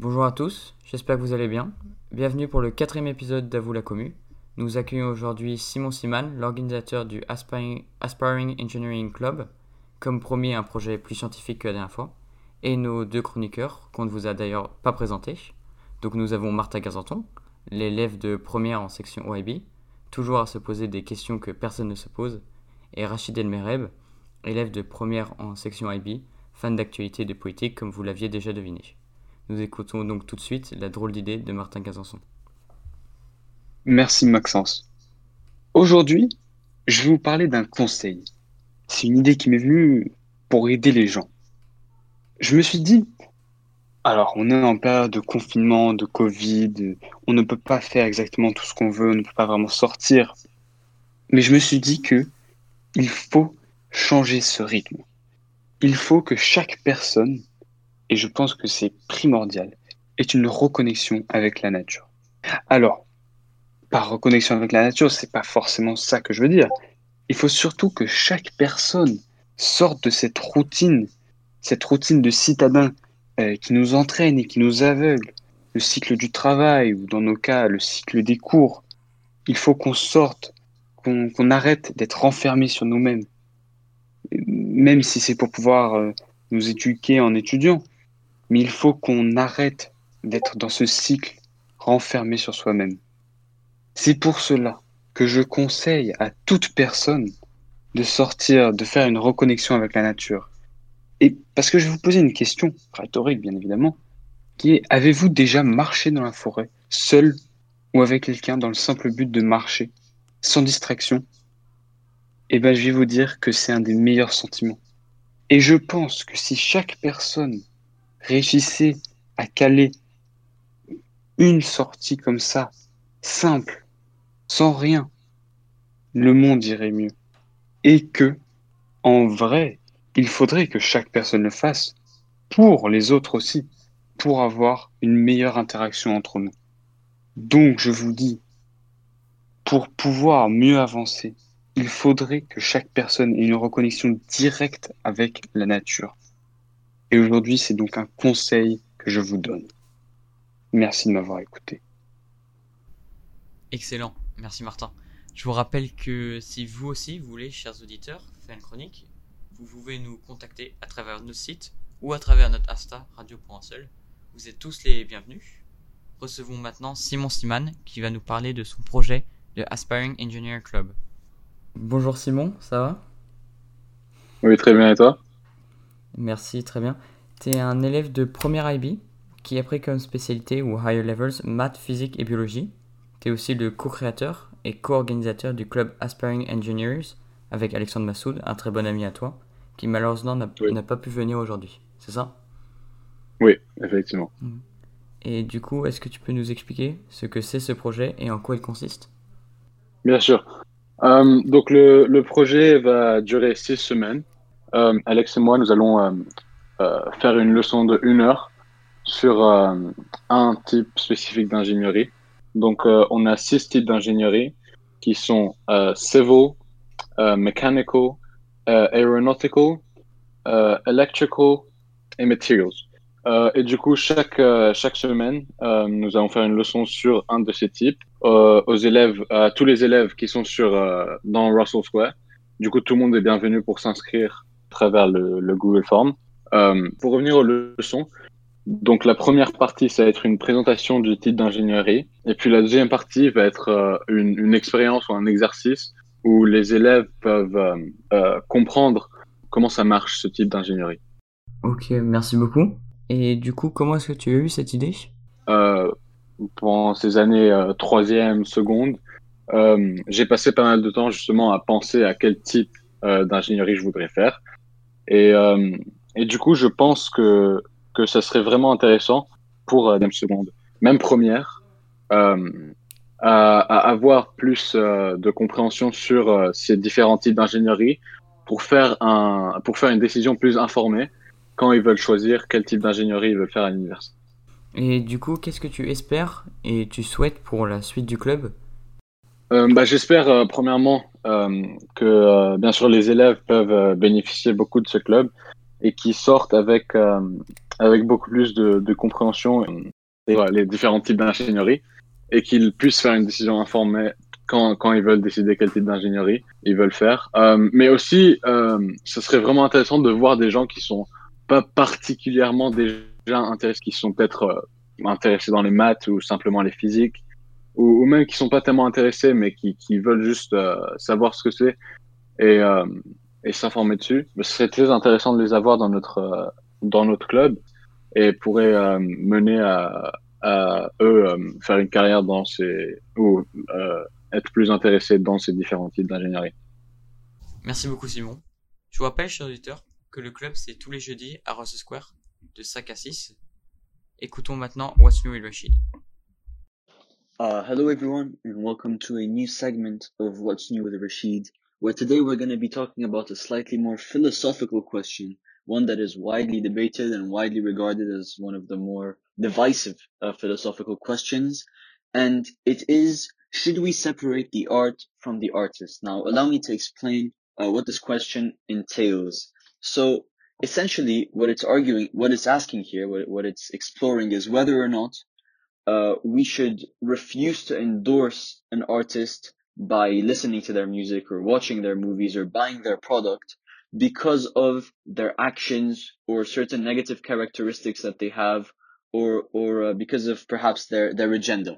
Bonjour à tous, j'espère que vous allez bien. Bienvenue pour le quatrième épisode d'Avoue la Commu. Nous accueillons aujourd'hui Simon Siman, l'organisateur du Aspiring, Engineering Club, comme promis un projet plus scientifique que la dernière fois, et nos deux chroniqueurs, qu'on ne vous a d'ailleurs pas présentés. Donc nous avons Martha Gazanton, l'élève de première en section OIB, toujours à se poser des questions que personne ne se pose, et Rachid Elmereb, élève de première en section IB, fan d'actualité et de politique comme vous l'aviez déjà deviné. Nous écoutons donc tout de suite la drôle d'idée de Martin Cazanson. Merci Maxence. Aujourd'hui, je vais vous parler d'un conseil. C'est une idée qui m'est venue pour aider les gens. Je me suis dit, alors on est en période de confinement, de Covid, on ne peut pas faire exactement tout ce qu'on veut, on ne peut pas vraiment sortir. Mais je me suis dit que il faut changer ce rythme. Il faut que chaque personne, et je pense que c'est primordial, ait une reconnexion avec la nature. Alors, par reconnexion avec la nature, c'est pas forcément ça que je veux dire. Il faut surtout que chaque personne sorte de cette routine, cette routine de citadin euh, qui nous entraîne et qui nous aveugle, le cycle du travail ou dans nos cas le cycle des cours. Il faut qu'on sorte, qu'on arrête d'être enfermé sur nous-mêmes, même si c'est pour pouvoir euh, nous éduquer en étudiant. Mais il faut qu'on arrête d'être dans ce cycle renfermé sur soi-même. C'est pour cela que je conseille à toute personne de sortir, de faire une reconnexion avec la nature. Et parce que je vais vous poser une question, rhétorique bien évidemment, qui est avez-vous déjà marché dans la forêt, seul ou avec quelqu'un dans le simple but de marcher, sans distraction? Eh bien, je vais vous dire que c'est un des meilleurs sentiments. Et je pense que si chaque personne réussissait à caler une sortie comme ça, simple, sans rien, le monde irait mieux. Et que, en vrai, il faudrait que chaque personne le fasse pour les autres aussi, pour avoir une meilleure interaction entre nous. Donc, je vous dis, pour pouvoir mieux avancer, il faudrait que chaque personne ait une reconnexion directe avec la nature. Et aujourd'hui, c'est donc un conseil que je vous donne. Merci de m'avoir écouté. Excellent, merci Martin. Je vous rappelle que si vous aussi, vous voulez, chers auditeurs, faire une chronique, vous pouvez nous contacter à travers notre site ou à travers notre Asta radio.seul. Vous êtes tous les bienvenus. Recevons maintenant Simon Siman qui va nous parler de son projet de Aspiring Engineer Club. Bonjour Simon, ça va? Oui, très bien, et toi? Merci, très bien. Tu es un élève de première IB qui a pris comme spécialité ou higher levels maths, physique et biologie. Tu es aussi le co-créateur et co-organisateur du club Aspiring Engineers avec Alexandre Massoud, un très bon ami à toi, qui malheureusement n'a pas pu venir aujourd'hui. C'est ça? Oui, effectivement. Mm. Et du coup, est-ce que tu peux nous expliquer ce que c'est ce projet et en quoi il consiste? Bien sûr. Euh, donc le, le, projet va durer six semaines. Euh, Alex et moi, nous allons euh, faire une leçon de une heure sur un type spécifique d'ingénierie. Donc on a six types d'ingénierie qui sont civil, mechanical, aeronautical, electrical et materials. Euh, et du coup, chaque, euh, chaque semaine, euh, nous allons faire une leçon sur un de ces types aux élèves, à tous les élèves qui sont sur, dans Russell Square. Du coup, tout le monde est bienvenu pour s'inscrire travers le, le Google Form. pour revenir aux leçons, donc la première partie, ça va être une présentation du type d'ingénierie. Et puis la deuxième partie va être une, une, expérience ou un exercice où les élèves peuvent comprendre comment ça marche ce type d'ingénierie. Ok, merci beaucoup. Et du coup, comment est-ce que tu as eu cette idée? Euh, Pendant ces années euh, troisième, seconde, euh, j'ai passé pas mal de temps justement à penser à quel type euh, d'ingénierie je voudrais faire. Et, euh, et, du coup, je pense que, que ça serait vraiment intéressant pour euh, seconde, même première, à, à, avoir plus de compréhension sur ces différents types d'ingénierie pour faire, un, pour faire une décision plus informée quand ils veulent choisir quel type d'ingénierie ils veulent faire à l'université. Et du coup, qu'est-ce que tu espères et tu souhaites pour la suite du club? Euh, bah, J'espère euh, premièrement euh, que euh, bien sûr les élèves peuvent euh, bénéficier beaucoup de ce club et qu'ils sortent avec, avec beaucoup plus de, compréhension voilà, les différents types d'ingénierie et qu'ils puissent faire une décision informée quand, quand ils veulent décider quel type d'ingénierie ils veulent faire. Euh, mais aussi, euh, ce serait vraiment intéressant de voir des gens qui sont pas particulièrement déjà intéressés, qui sont peut-être euh, intéressés dans les maths ou simplement les physiques, ou, même qui sont pas tellement intéressés, mais qui, veulent juste euh, savoir ce que c'est et, euh, s'informer dessus. Ce serait très intéressant de les avoir dans notre dans notre club et pourrait mener à, eux faire une carrière dans ces ou être plus intéressés dans ces différents types d'ingénierie. Merci beaucoup Simon. Je vous rappelle, chers auditeurs, que le club c'est tous les jeudis à Ross Square de 5 à 6. Écoutons maintenant What's New Rashid. Uh, hello everyone and welcome to a new segment of What's New with Rasheed, where today we're going to be talking about a slightly more philosophical question, one that is widely debated and widely regarded as one of the more divisive uh, philosophical questions, and it is should we separate the art from the artist? Now, allow me to explain uh, what this question entails. So, essentially, what it's arguing, what it's asking here, what, what it's exploring is whether or not uh, we should refuse to endorse an artist by listening to their music or watching their movies or buying their product because of their actions or certain negative characteristics that they have or or uh, because of perhaps their their agenda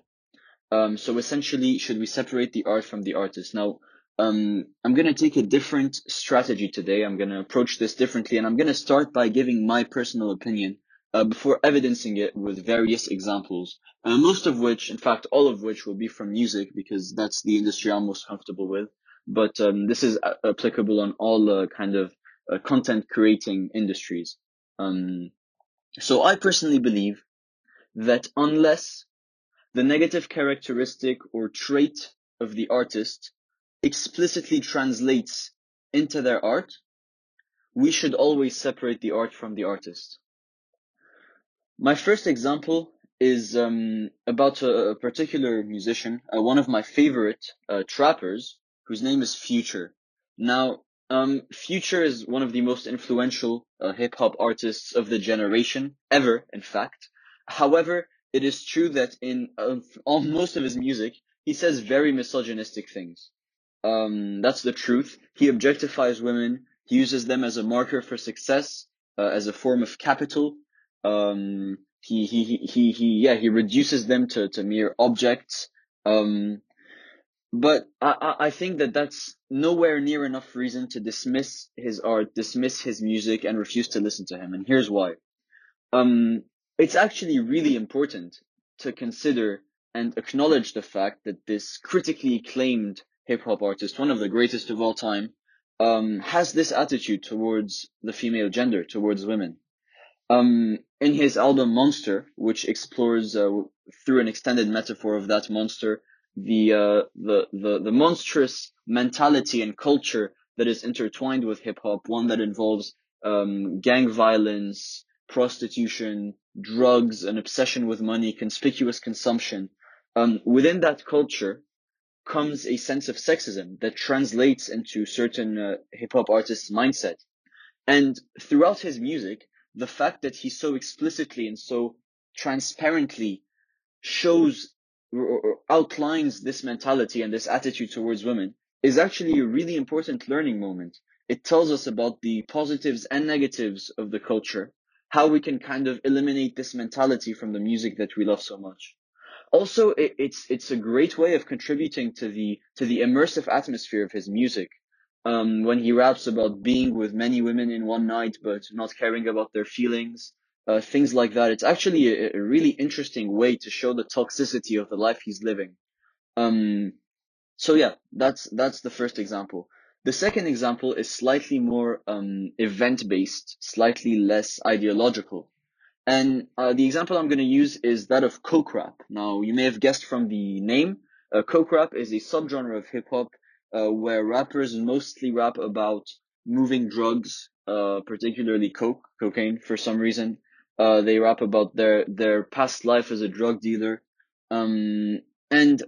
um, so essentially, should we separate the art from the artist? Now, um, I'm going to take a different strategy today. I'm going to approach this differently, and I'm going to start by giving my personal opinion uh, before evidencing it with various examples, uh, most of which, in fact, all of which will be from music because that's the industry I'm most comfortable with. But um, this is a- applicable on all uh, kind of uh, content creating industries. Um, so I personally believe that unless the negative characteristic or trait of the artist explicitly translates into their art, we should always separate the art from the artist. My first example is um, about a, a, particular musician, uh, one of my favorite uh, trappers, whose name is Future. Now, um, Future is one of the most influential uh, hip hop artists of the generation ever, in fact. However, it is true that in uh, most of his music, he says very misogynistic things. Um, that's the truth. He objectifies women. He uses them as a marker for success, uh, as a form of capital. Um, he, he, he, he, he, yeah, he reduces them to, to mere objects. Um, but I, I think that that's nowhere near enough reason to dismiss his art, dismiss his music, and refuse to listen to him. And here's why. Um, it's actually really important to consider and acknowledge the fact that this critically acclaimed hip hop artist, one of the greatest of all time, um, has this attitude towards the female gender, towards women. Um, in his album Monster, which explores uh, through an extended metaphor of that monster, the, uh, the the the monstrous mentality and culture that is intertwined with hip hop, one that involves um, gang violence, prostitution, drugs, an obsession with money, conspicuous consumption. Um, within that culture comes a sense of sexism that translates into certain uh, hip hop artists' mindset. And throughout his music, the fact that he so explicitly and so transparently shows or outlines this mentality and this attitude towards women is actually a really important learning moment. It tells us about the positives and negatives of the culture how we can kind of eliminate this mentality from the music that we love so much. Also, it, it's it's a great way of contributing to the to the immersive atmosphere of his music. Um, when he raps about being with many women in one night but not caring about their feelings, uh, things like that. It's actually a, a, really interesting way to show the toxicity of the life he's living. Um, so yeah, that's that's the first example. The second example is slightly more um, event-based, slightly less ideological. And uh, the example I'm going to use is that of coke rap. Now, you may have guessed from the name, uh, coke rap is a subgenre of hip hop uh, where rappers mostly rap about moving drugs, uh, particularly coke, cocaine, for some reason. Uh, they rap about their their past life as a drug dealer, um, and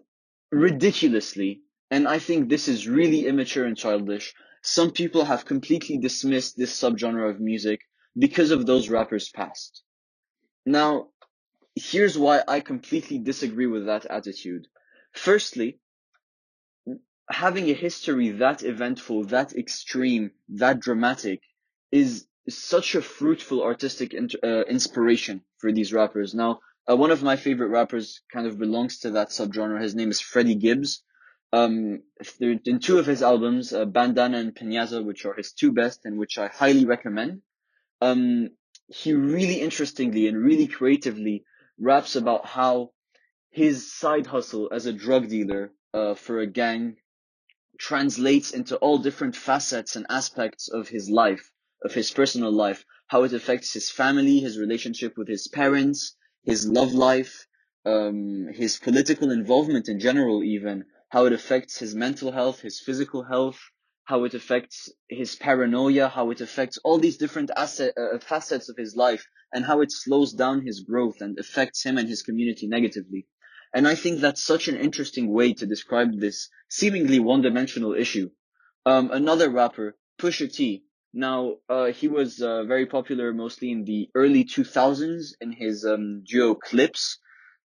ridiculously, and I think this is really immature and childish. Some people have completely dismissed this subgenre of music because of those rappers' past. Now, here's why I completely disagree with that attitude. Firstly, having a history that eventful, that extreme, that dramatic is such a fruitful artistic uh, inspiration for these rappers. Now, uh, one of my favorite rappers kind of belongs to that subgenre. His name is Freddie Gibbs. Um, in two of his albums, uh, Bandana and Pinata, which are his two best and which I highly recommend, um, he really interestingly and really creatively raps about how his side hustle as a drug dealer uh, for a gang translates into all different facets and aspects of his life, of his personal life, how it affects his family, his relationship with his parents, his love life, um, his political involvement in general, even how it affects his mental health, his physical health, how it affects his paranoia, how it affects all these different asset, uh, facets of his life, and how it slows down his growth and affects him and his community negatively. And I think that's such an interesting way to describe this seemingly one-dimensional issue. Um, another rapper, Pusha T. Now, uh, he was uh, very popular mostly in the early 2000s in his um, duo Clipse.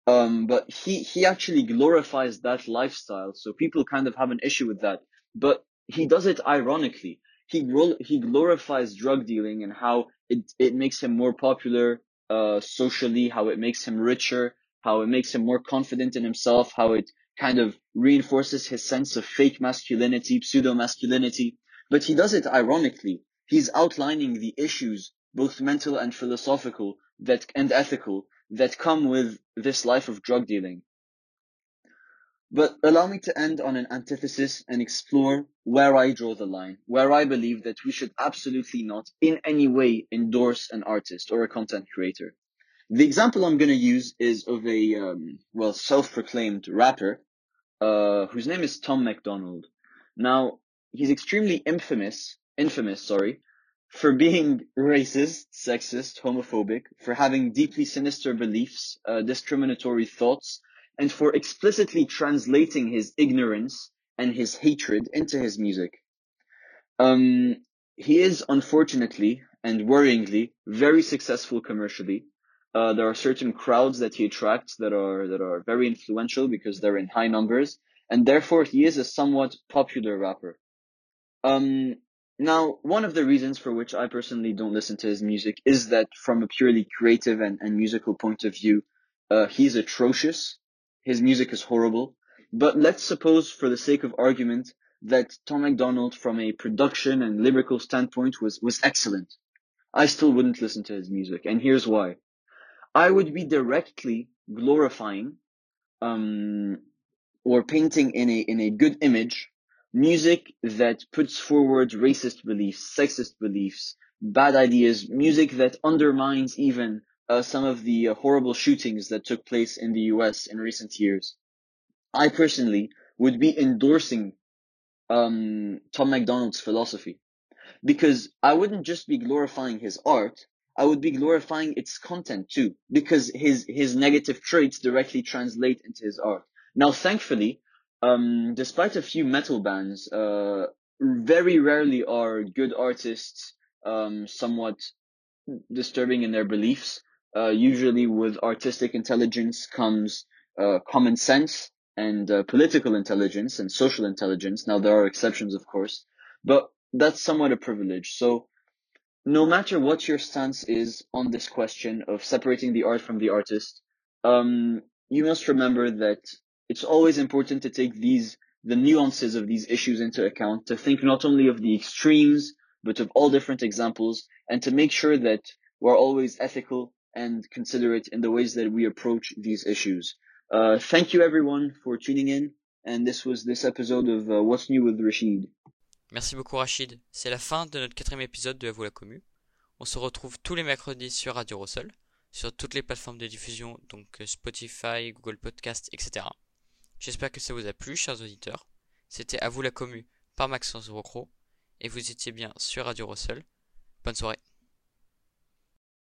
Um, but he, he actually glorifies that lifestyle. So people kind of have an issue with that. But he does it ironically. He, he glorifies drug dealing and how it, it makes him more popular, uh, socially, how it makes him richer, how it makes him more confident in himself, how it kind of reinforces his sense of fake masculinity, pseudo masculinity. But he does it ironically. He's outlining the issues, both mental and philosophical, that, and ethical, that come with this life of drug dealing. But allow me to end on an antithesis and explore where I draw the line, where I believe that we should absolutely not in any way endorse an artist or a content creator. The example I'm going to use is of a, um, well, self-proclaimed rapper, uh, whose name is Tom MacDonald. Now, he's extremely infamous, infamous, sorry, for being racist, sexist, homophobic, for having deeply sinister beliefs, uh, discriminatory thoughts, and for explicitly translating his ignorance and his hatred into his music. Um, he is unfortunately and worryingly very successful commercially, uh, there are certain crowds that he attracts that are that are very influential because they're in high numbers, and therefore he is a somewhat popular rapper. Um, now, one of the reasons for which I personally don't listen to his music is that from a purely creative and, and musical point of view, uh, he's atrocious. His music is horrible. But let's suppose, for the sake of argument, that Tom MacDonald, from a production and lyrical standpoint, was, was excellent. I still wouldn't listen to his music, and here's why. I would be directly glorifying um, or painting in a in a good image music that puts forward racist beliefs, sexist beliefs, bad ideas, music that undermines even uh, some of the uh, horrible shootings that took place in the US in recent years. I personally would be endorsing um, Tom MacDonald's philosophy because I wouldn't just be glorifying his art, I would be glorifying its content too, because his, his negative traits directly translate into his art. Now, thankfully, um, despite a few metal bands, uh, very rarely are good artists, um, somewhat disturbing in their beliefs. Uh, usually with artistic intelligence comes, uh, common sense and, uh, political intelligence and social intelligence. Now, there are exceptions, of course, but that's somewhat a privilege. So, no matter what your stance is on this question of separating the art from the artist, um, you must remember that it's always important to take these the nuances of these issues into account, to think not only of the extremes, but of all different examples, and to make sure that we're always ethical and considerate in the ways that we approach these issues. Uh, thank you everyone for tuning in, and this was this episode of uh, What's New with Rasheed. Merci beaucoup Rachid. C'est la fin de notre quatrième épisode de À vous la commu. On se retrouve tous les mercredis sur Radio Rossel, sur toutes les plateformes de diffusion, donc euh, Spotify, Google Podcast, etc. J'espère que ça vous a plu, chers auditeurs. C'était À vous la commu par Maxence Rocro, et vous étiez bien sur Radio Rossel. Bonne soirée.